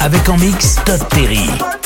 Avec en mix Todd Terry.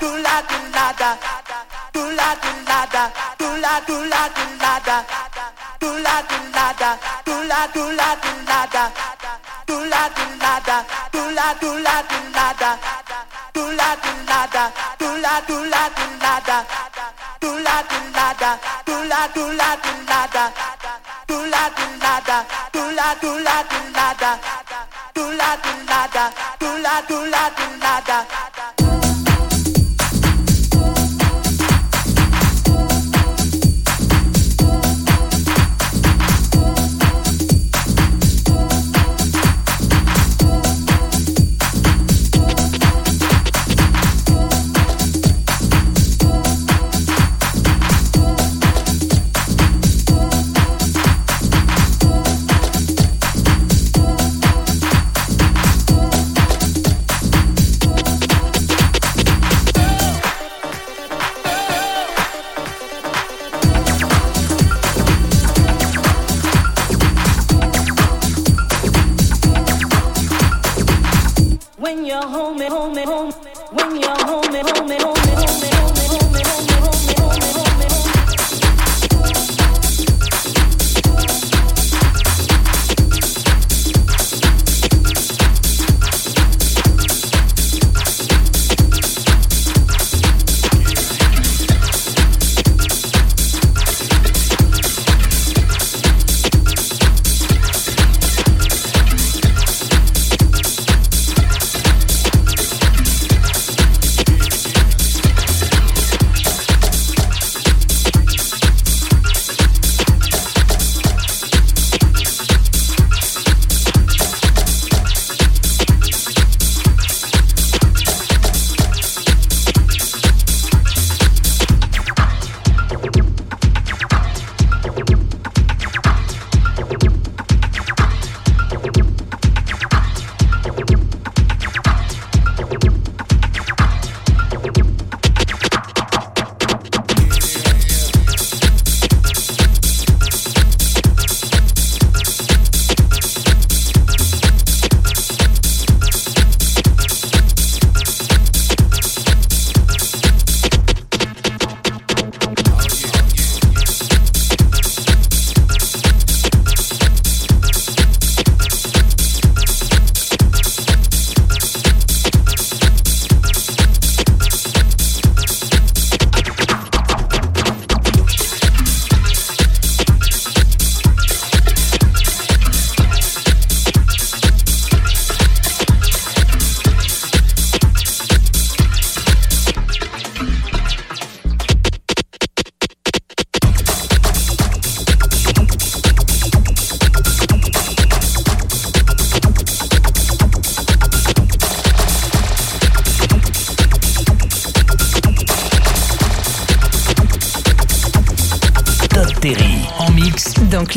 Club FG.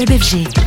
KBFG.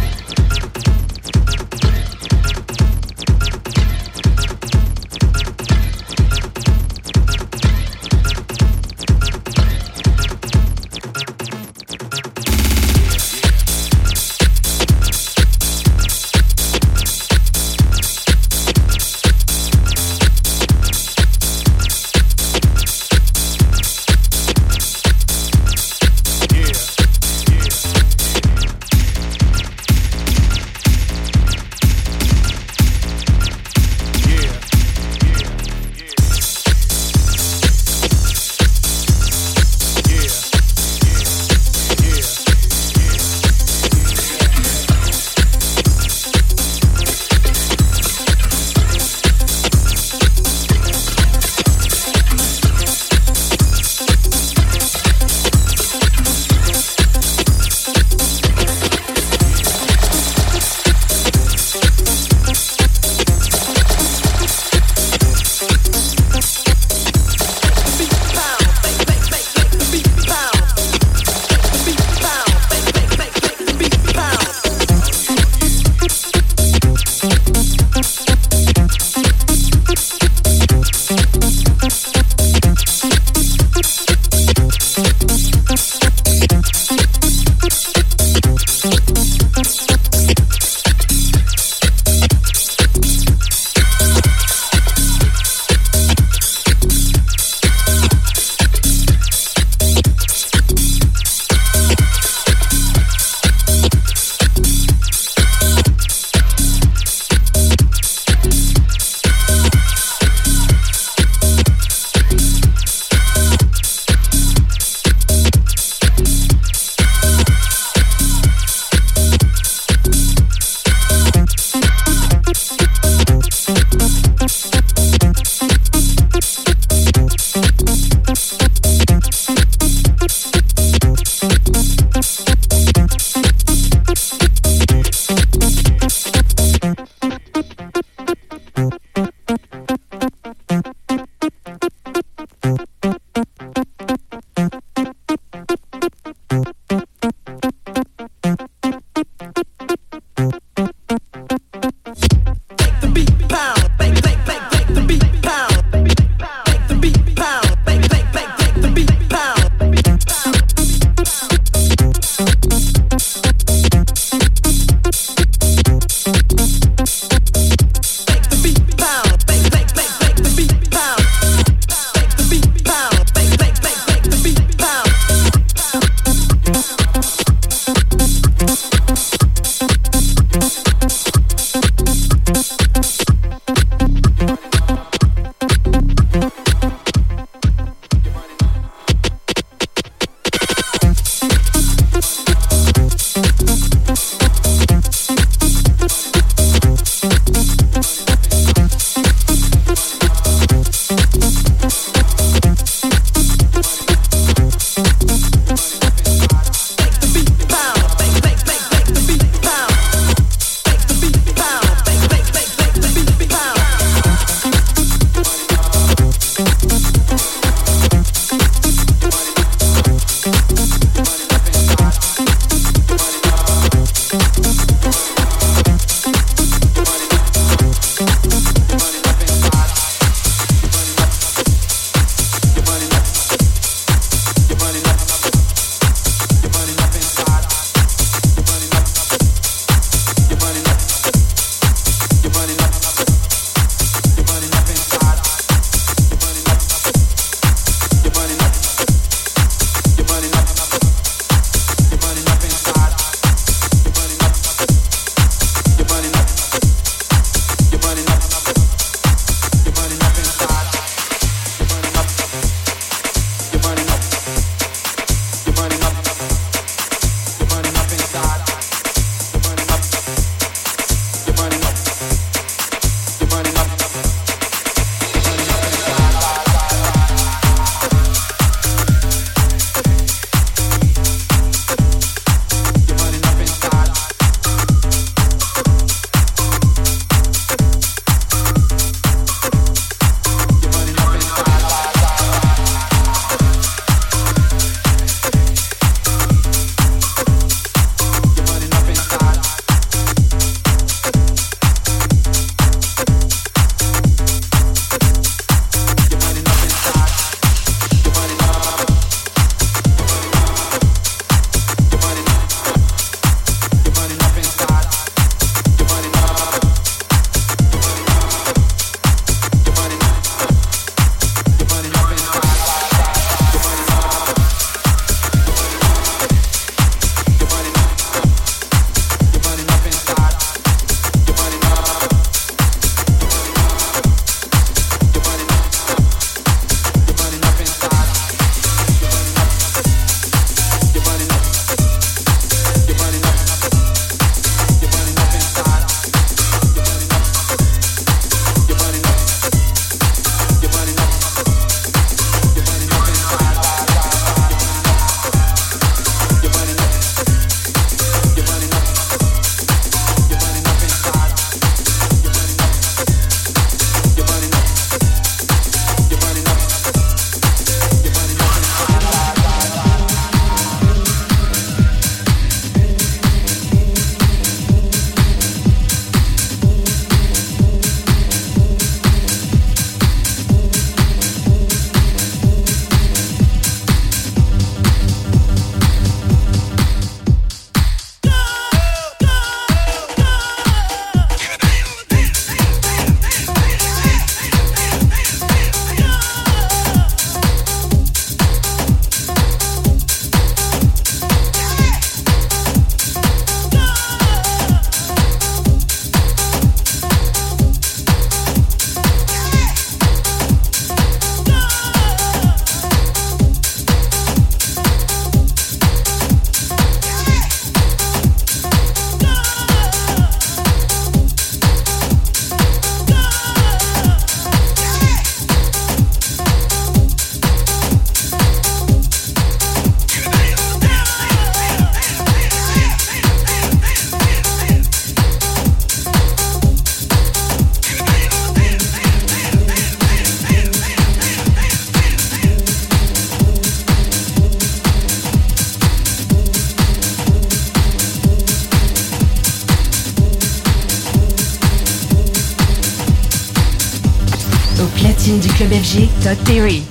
clubfg.theory.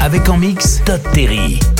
Avec en mix Todd Terry.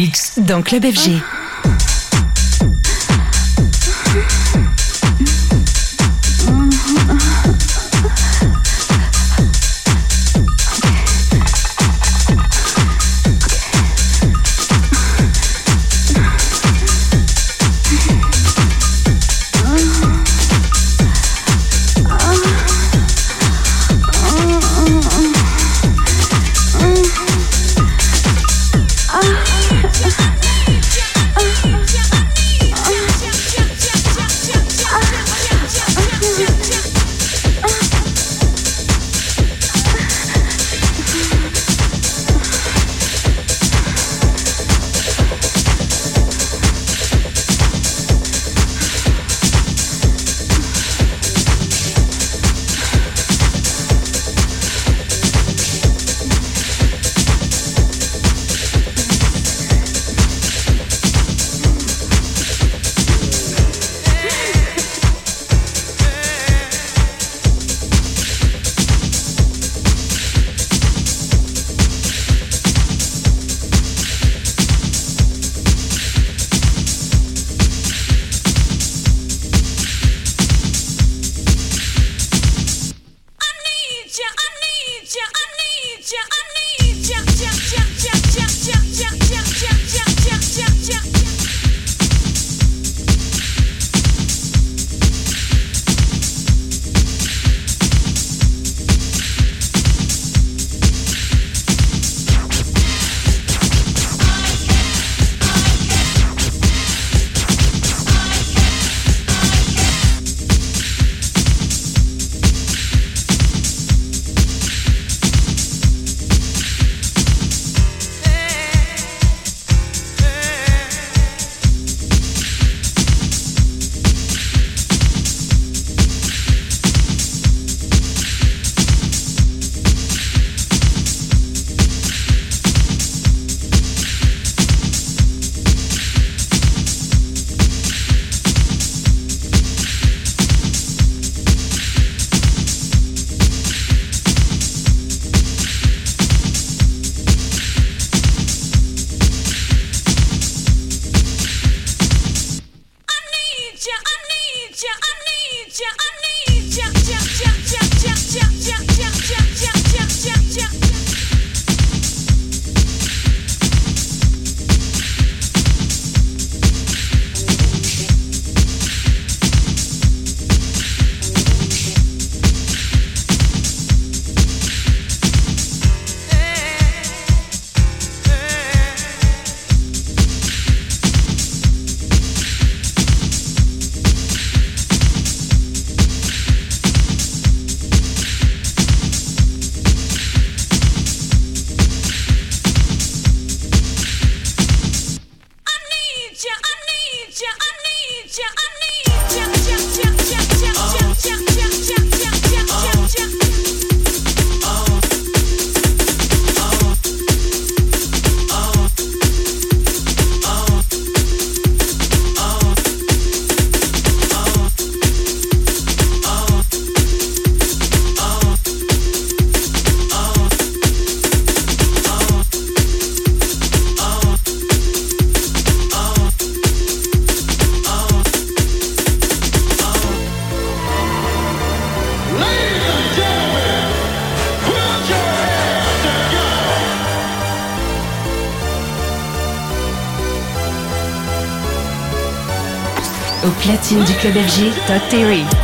Mix dans Club FG. Belgique, Theory.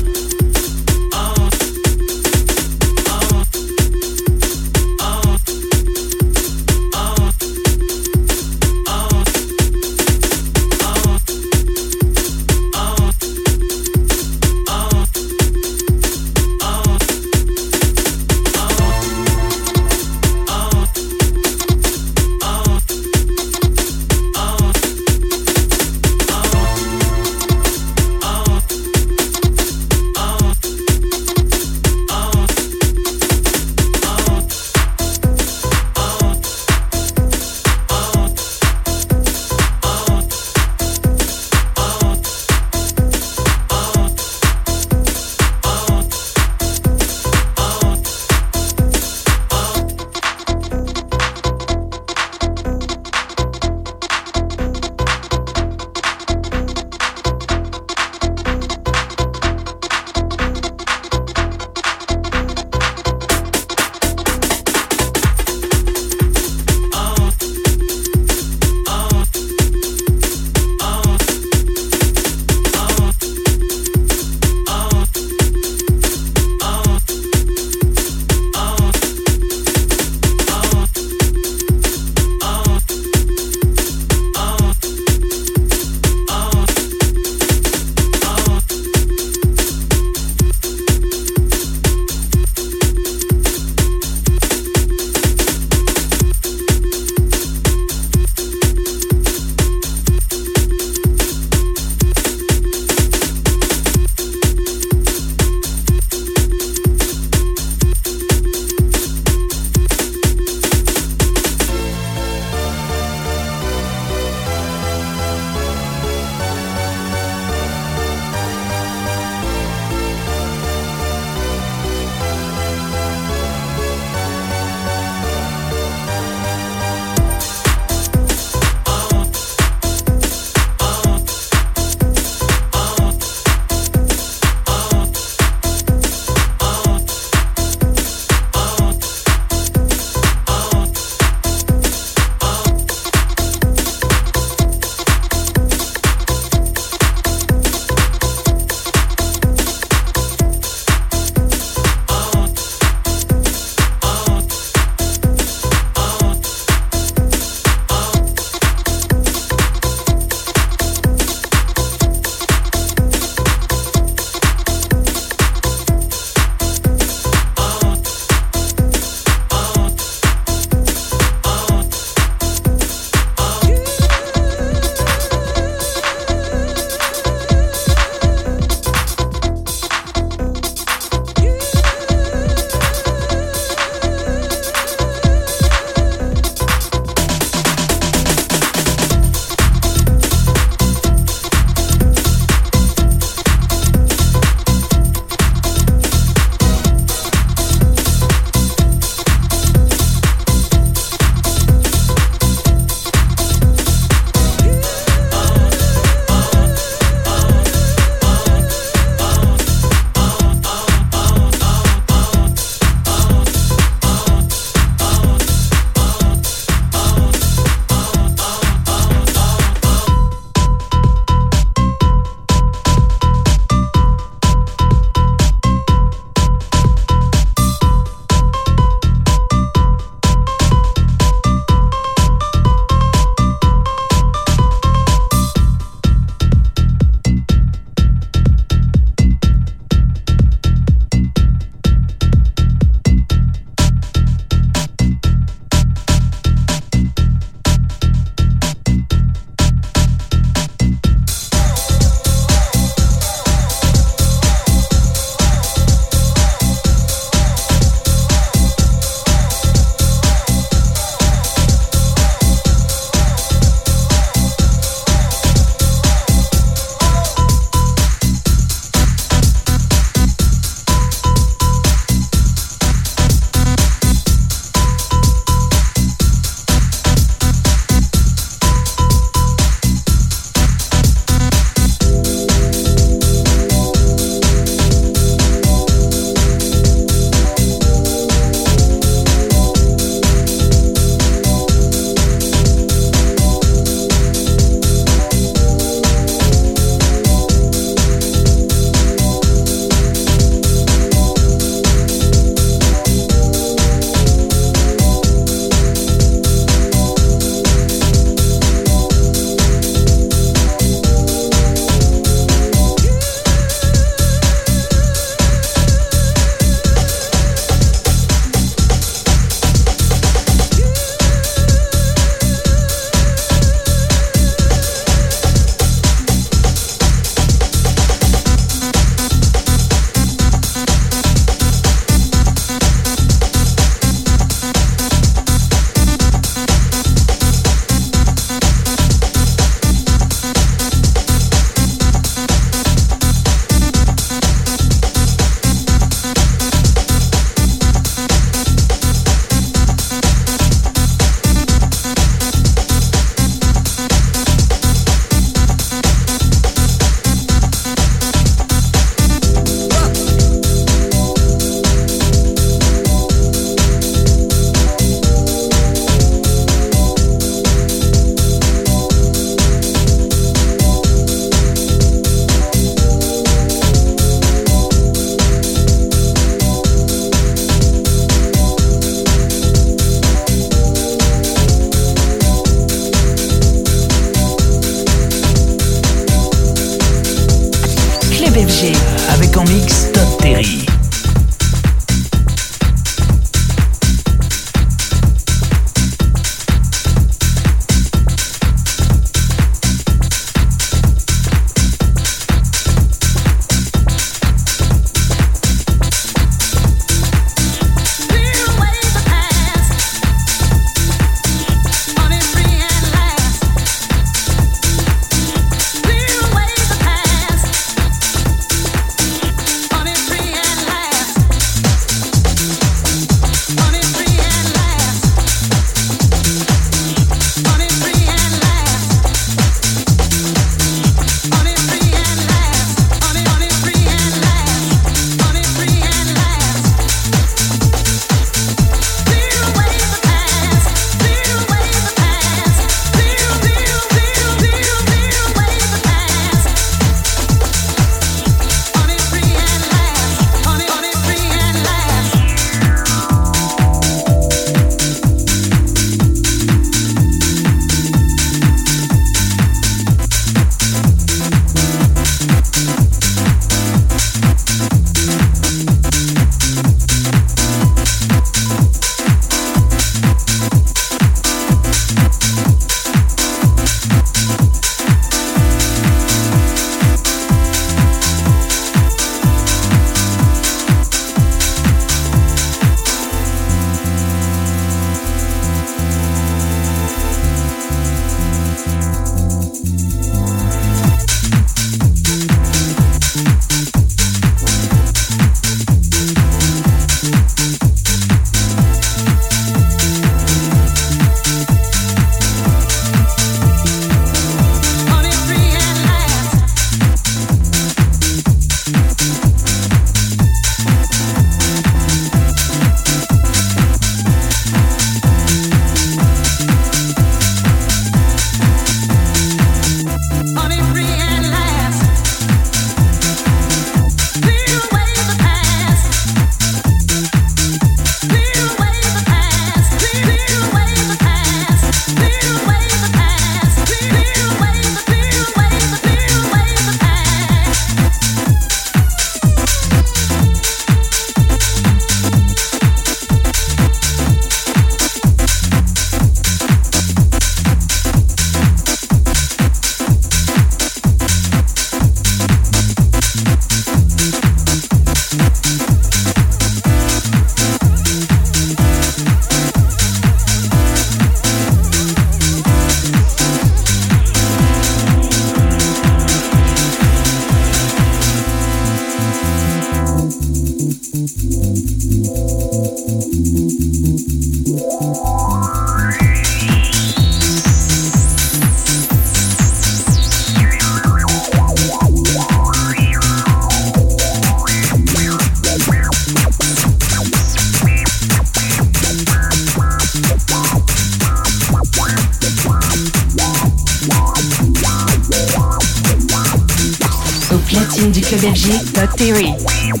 Free and last.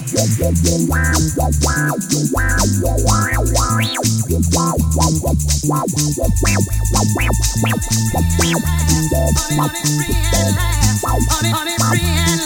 Honey, honey, free and